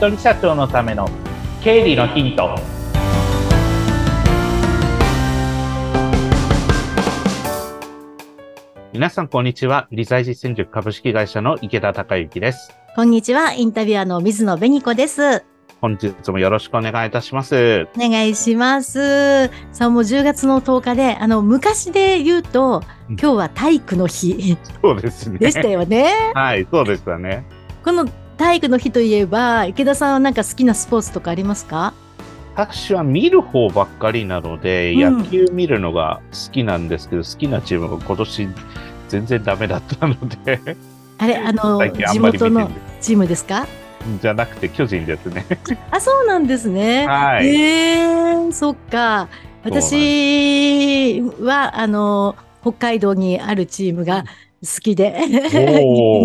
人社長のための経理のヒント皆さんこんにちは理財実践塾株式会社の池田孝之ですこんにちはインタビュアーの水野紅子です本日もよろしくお願いいたします。お願いします。さあ、もう10月の10日で、あの、昔で言うと、うん今日は体育の日そうですね。でしたよね。はい、そうでしたね。この体育の日といえば、池田さんはなんか好きなスポーツとかありますか？私は見る方ばっかりなので、うん野球見るのが好きなんですけど、好きなチームが今年全然ダメだったので、あれ、あの、地元のチームですか？じゃなくて巨人ですね。あ、そうなんですね。はい。ええそっか。私は、あの、北海道にあるチームが好きで、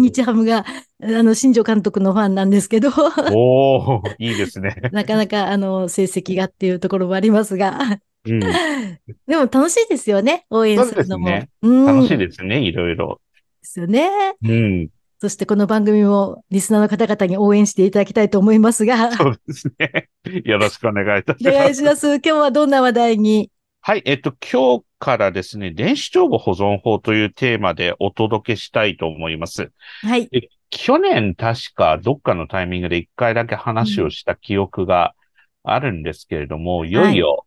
日ハムが、あの、新庄監督のファンなんですけど、おー、いいですね。なかなか、あの、成績がっていうところもありますが、うん、でも楽しいですよね、応援するのも。ねうん楽しいですね、いろいろ。ですよね。うん、そしてこの番組もリスナーの方々に応援していただきたいと思いますが、そうですね。よろしくお願いいたしお願ます。いします。今日はどんな話題に？はい、えっと、今日からですね、電子帳簿保存法というテーマでお届けしたいと思います。はい。去年確かどっかのタイミングで一回だけ話をした記憶があるんですけれども、いよいよ、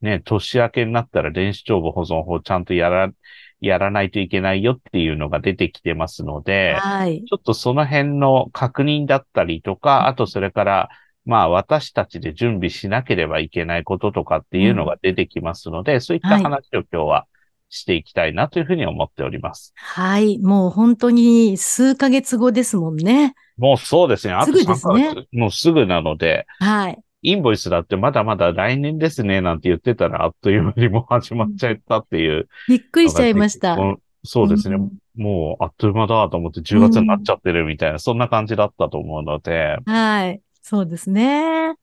ね、年明けになったら電子帳簿保存法ちゃんとやら、やらないといけないよっていうのが出てきてますので、はい。ちょっとその辺の確認だったりとか、あとそれから、まあ私たちで準備しなければいけないこととかっていうのが出てきますので、そういった話を今日はしていきたいなというふうに思っております。はい。もう本当に数ヶ月後ですもんね。もうそうですね。あとすぐですね3ヶ月もうすぐなので、はい。インボイスだってまだまだ来年ですねなんて言ってたらあっという間にもう始まっちゃったっていう。びっくりしちゃいました。うんそうですね。うんもうあっという間だと思って10月になっちゃってるみたいな、そんな感じだったと思うので、はい。そうですね。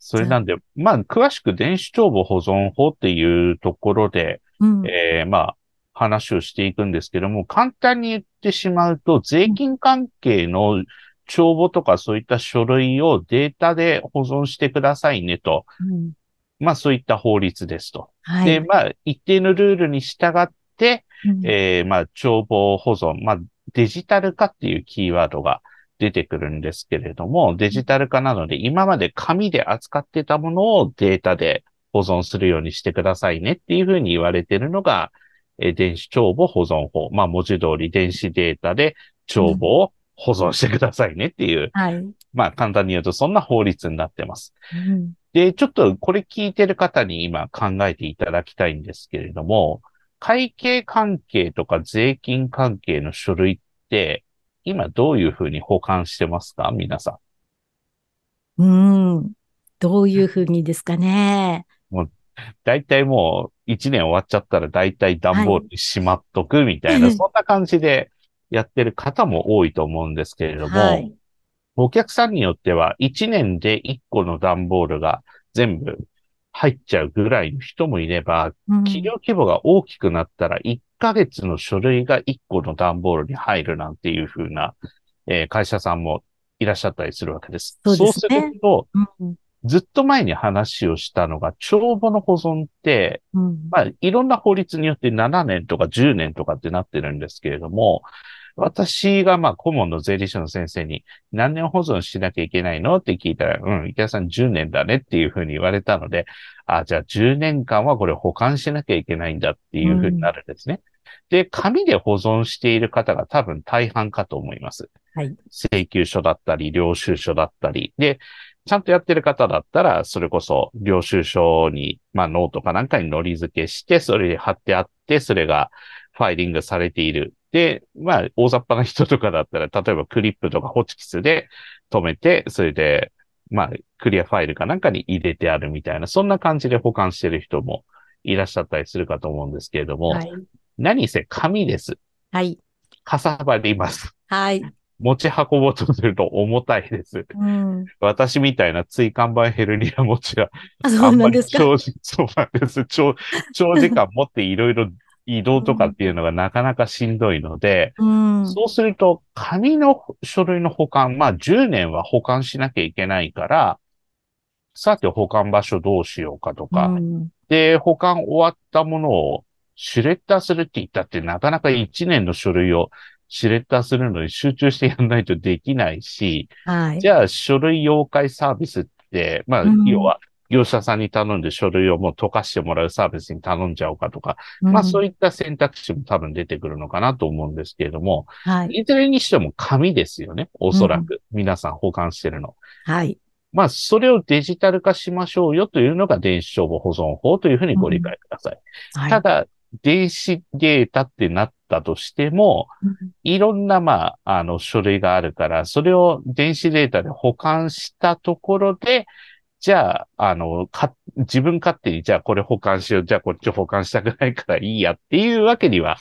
それなんで、まあ、詳しく電子帳簿保存法っていうところで、うん。えーまあ、話をしていくんですけども、簡単に言ってしまうと、税金関係の帳簿とかそういった書類をデータで保存してくださいねと。うんまあ、そういった法律ですと。はい。で、まあ、一定のルールに従って、うんえーまあ、帳簿保存、まあ、デジタル化っていうキーワードが出てくるんですけれども、デジタル化なので、今まで紙で扱ってたものをデータで保存するようにしてくださいねっていうふうに言われているのが、えー電子帳簿保存法。まあ、文字通り電子データで帳簿を保存してくださいねっていう、はい。まあ、簡単に言うとそんな法律になってます。うんで、ちょっとこれ聞いてる方に今考えていただきたいんですけれども、会計関係とか税金関係の書類って、今どういうふうに保管してますか？皆さうん。どういうふうにですかね？ん。大体もう1年終わっちゃったら大体段ボールにしまっとくみたいな、はいそんな感じでやってる方も多いと思うんですけれども、はい。お客さんによっては1年で1個の段ボールが全部入っちゃうぐらいの人もいれば、うん。企業規模が大きくなったら、1ヶ月の書類が1個の段ボールに入るなんていう風な、えー会社さんもいらっしゃったりするわけです。そうね。すると、うん。ずっと前に話をしたのが、帳簿の保存って、うん。まあ、いろんな法律によって7年とか10年とかってなってるんですけれども、私がまあ顧問の税理士の先生に何年保存しなきゃいけないのって聞いたら、うん、池田さん10年だねっていうふうに言われたので、あ、じゃあ10年間はこれ保管しなきゃいけないんだっていうふうになるんですね。で、紙で保存している方が多分大半かと思います。はい。請求書だったり、領収書だったり。で、ちゃんとやってる方だったら、それこそ領収書に、まあノートかなんかに糊付けして、それで貼ってあって、それがファイリングされている。で、まあ大雑把な人とかだったら、例えばクリップとかホチキスで止めて、それで、まあクリアファイルかなんかに入れてあるみたいな、そんな感じで保管してる人もいらっしゃったりするかと思うんですけれども、はい。何せ紙です。はい。かさばります。はい。持ち運ぼうとすると重たいです。うん。私みたいな椎間板ヘルニア持ちは、あ、そうあんまり長時間持っていろいろ移動とかっていうのがなかなかしんどいので、うん。そうすると、紙の書類の保管、まあ10年は保管しなきゃいけないから、さて保管場所どうしようかとか、うんで、保管終わったものをシュレッダーするって言ったってなかなか1年の書類をシュレッダーするのに集中してやらないとできないし、はい。じゃあ書類溶解サービスって、まあうん、要は業者さんに頼んで書類をもう溶かしてもらうサービスに頼んじゃおうかとか、まあそういいった選択肢も多分出てくるのかなと思うんですけれども、うん。はい。いずれにしても紙ですよね。おそらく。皆さん保管してるの。はい。まあ、それをデジタル化しましょうよというのが電子帳簿保存法というふうにご理解ください。はい。ただ、電子データってなったとしても、うんいろんな、まあ、あの、書類があるから、それを電子データで保管したところで、じゃあ、あの、か、自分勝手に、じゃあこれ保管しよう、じゃあこっち保管したくないからいいやっていうわけには、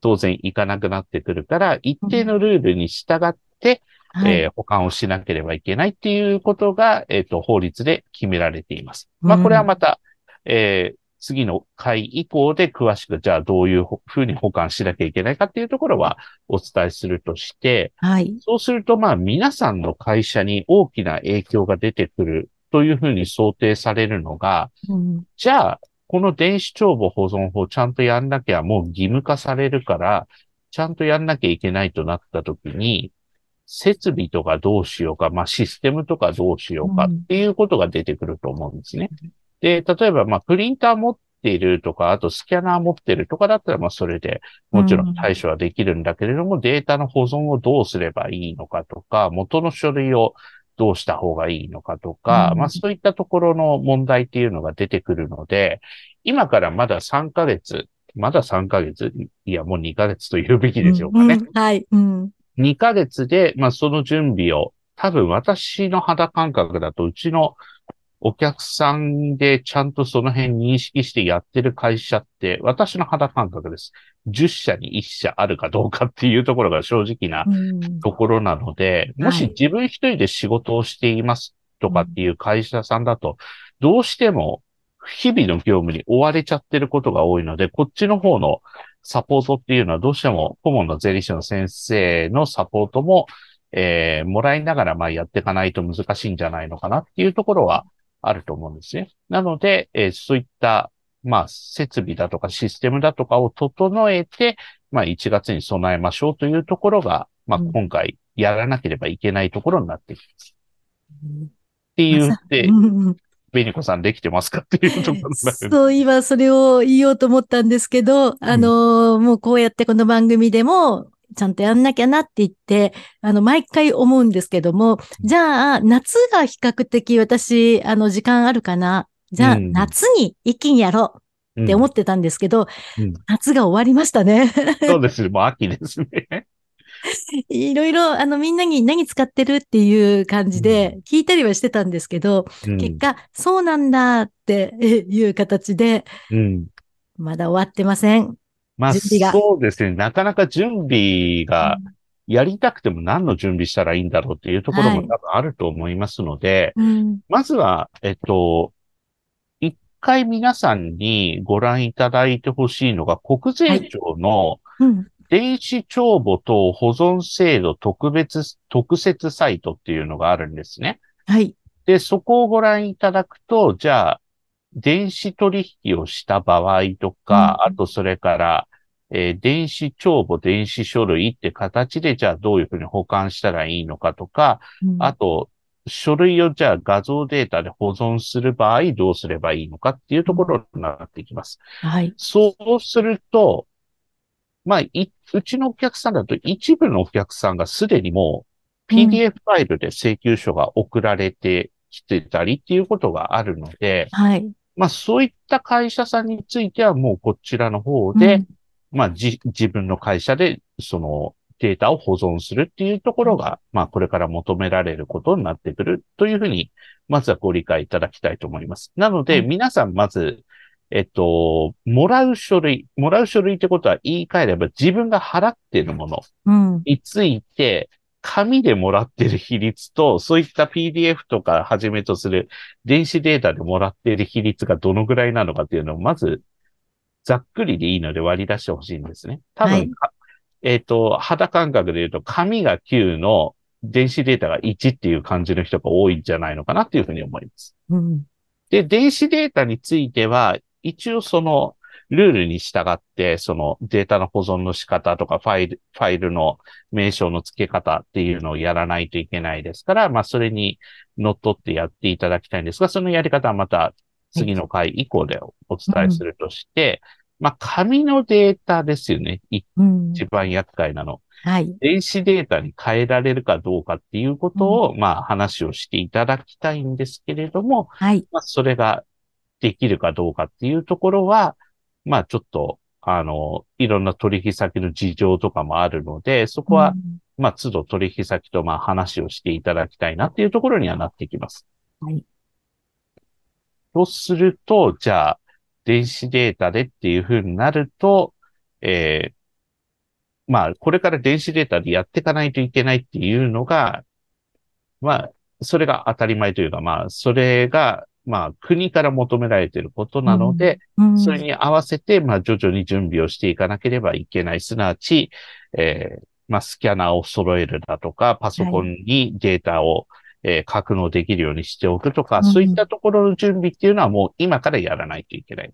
当然いかなくなってくるから、一定のルールに従って、はい。えー保管をしなければいけないっていうことが、えっ、と、法律で決められています。まあ、うんこれはまた、えー次の回以降で詳しく、じゃあどういうふうに保管しなきゃいけないかっていうところはお伝えするとして、はい。そうすると、まあ、皆さんの会社に大きな影響が出てくるというふうに想定されるのが、うん。じゃあ、この電子帳簿保存法ちゃんとやんなきゃもう義務化されるから、ちゃんとやんなきゃいけないとなったときに、設備とかどうしようか、まあシステムとかどうしようかっていうことが出てくると思うんですね。で、例えばまあプリンター持っているとか、あとスキャナー持ってるとかだったらまあそれでもちろん。対処はできるんだけれども、データの保存をどうすればいいのかとか、元の書類をどうした方がいいのかとか、うんまあそういったところの問題っていうのが出てくるので、今からまだ3ヶ月、まだ3ヶ月いや、もう2ヶ月と言うべきでしょうかね。んはい。うん。2ヶ月で、まあその準備を、多分私の肌感覚だと、うちのお客さんでちゃんとその辺認識してやってる会社って、私の肌感覚です。10社に1社あるかどうかっていうところが正直なうんところなので、もしはい自分一人で仕事をしていますとかっていう会社さんだと、どうしても日々の業務に追われちゃってることが多いので、こっちの方のサポートっていうのはどうしても顧問の税理士の先生のサポートも、えーもらいながらまあやっていかないと難しいんじゃないのかなっていうところはあると思うんですね。なので、えーそういったまあ設備だとかシステムだとかを整えて、まあ1月に備えましょうというところが、まあうん今回やらなければいけないところになってきます。って言って、うんうんベニコさんできてますかっていうところになる。そう、今それを言おうと思ったんですけど、あのーもうこうやってこの番組でも、ちゃんとやんなきゃなって言って、あの、毎回思うんですけども、じゃあ、夏が比較的私、あの、時間あるかな？じゃあ、うん夏に一気にやろうって思ってたんですけど、うん夏が終わりましたね。そうです。もう秋ですね。いろいろ、あの、みんなに何使ってるっていう感じで聞いたりはしてたんですけど、うん結果、そうなんだっていう形で、うん。まだ終わってません。まあ、そうですね。なかなか準備がやりたくても何の準備したらいいんだろうっていうところもはい多分あると思いますので、うん。まずは、えっと、一回皆さんにご覧いただいてほしいのが、国税庁のうん。電子帳簿等保存制度特別、特設サイトっていうのがあるんですね。はい。で、そこをご覧いただくと、じゃあ、電子取引をした場合とか、うんあとそれから、えー電子帳簿、電子書類って形で、じゃあどういうふうに保管したらいいのかとか、うんあと、書類をじゃあ画像データで保存する場合どうすればいいのかっていうところになってきます。はい。そうすると、まあ、いうちのお客さんだと一部のお客さんがすでにもううん PDF ファイルで請求書が送られてきてたりっていうことがあるので、はい。まあそういった会社さんについてはもうこちらの方で、うんまあじ、自分の会社でそのデータを保存するっていうところが、まあこれから求められることになってくるというふうに、まずはご理解いただきたいと思います。なので、はい皆さんまず、えっと、もらう書類、もらう書類ってことは言い換えれば自分が払っているものうん。について、紙でもらってる比率と、そういった PDF とかはじめとする電子データでもらっている比率がどのぐらいなのかっていうのをまずざっくりでいいので割り出してほしいんですね。多分、はいえっ、と、肌感覚で言うと、紙が9の電子データが1っていう感じの人が多いんじゃないのかなっていうふうに思います。うん。で、電子データについては、一応その、ルールに従って、そのデータの保存の仕方とか、ファイル、ファイルの名称の付け方っていうのをやらないといけないですから、まあ、それに乗っ取ってやっていただきたいんですが、そのやり方はまた次の回以降でお伝えするとして、まあ、紙のデータですよね。一番厄介なの。はい。電子データに変えられるかどうかっていうことを、まあ、話をしていただきたいんですけれども、はい。まあ、それができるかどうかっていうところは、まあ、ちょっと、あの、いろんな取引先の事情とかもあるので、そこは、うんまあ、都度取引先とまあ話をしていただきたいなっていうところにはなってきます。はい。とすると、じゃあ、電子データでっていうふうになると、えーまあ、これから電子データでやっていかないといけないっていうのが、まあ、それが当たり前というか、まあ、それが、まあ、国から求められていることなので、うんそれに合わせて、まあ、徐々に準備をしていかなければいけない。すなわち、えーまあ、スキャナーを揃えるだとか、パソコンにデータを、えー格納できるようにしておくとか、うんそういったところの準備っていうのはもう今からやらないといけない。っ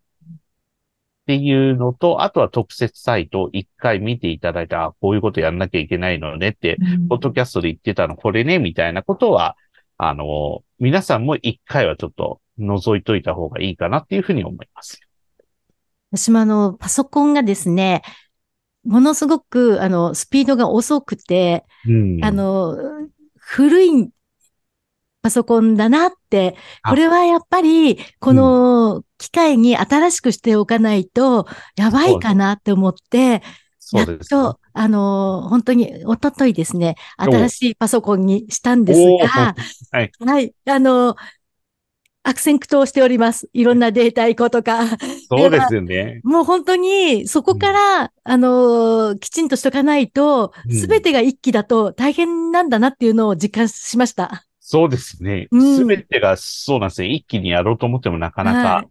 ていうのと、あとは特設サイトを一回見ていただいて、あ、こういうことやんなきゃいけないのねって、うんポッドキャストで言ってたのこれね、みたいなことは、あの、皆さんも一回はちょっと覗いといた方がいいかなっていうふうに思います。私もあの、パソコンがですね、ものすごく、あの、スピードが遅くて、うん。あ、の、古いパソコンだなって、あ。これはやっぱり、この機械に新しくしておかないと、やばいかなって思って、そうですね。と、あの、本当に、おとといですね、お新しいパソコンにしたんですが、はい。はい、あの、悪戦苦闘しております。いろんなデータ移行とか。そうですよね。もう本当に、そこから、あのーきちんとしとかないと、うんすべてが一気だと大変なんだなっていうのを実感しました。そうですね。うんすべてがそうなんですね。一気にやろうと思ってもなかなはか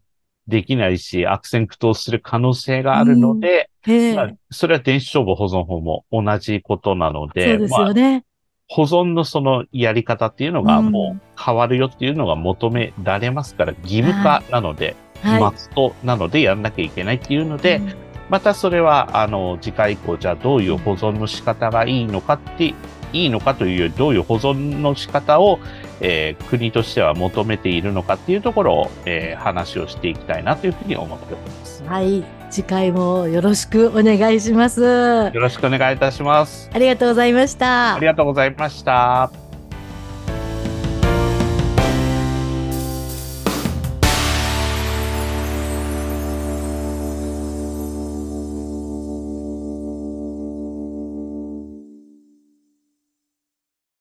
できないし、悪戦苦闘する可能性があるので、ええまあ、それは電子帳簿保存法も同じことなので、そうですまあよね。保存のそのやり方っていうのがうんもう変わるよっていうのが求められますから、義務化なので、はい。マストなのでやんなきゃいけないっていうので、またそれは、あの、次回以降、じゃあどういう保存の仕方がいいのかって、いいのかというより、どういう保存の仕方を、えー国としては求めているのかっていうところを、えー話をしていきたいなというふうに思っております。はい。次回もよろしくお願いします。あよろしくお願いいたします。りがとうございましたあり。がとうございました。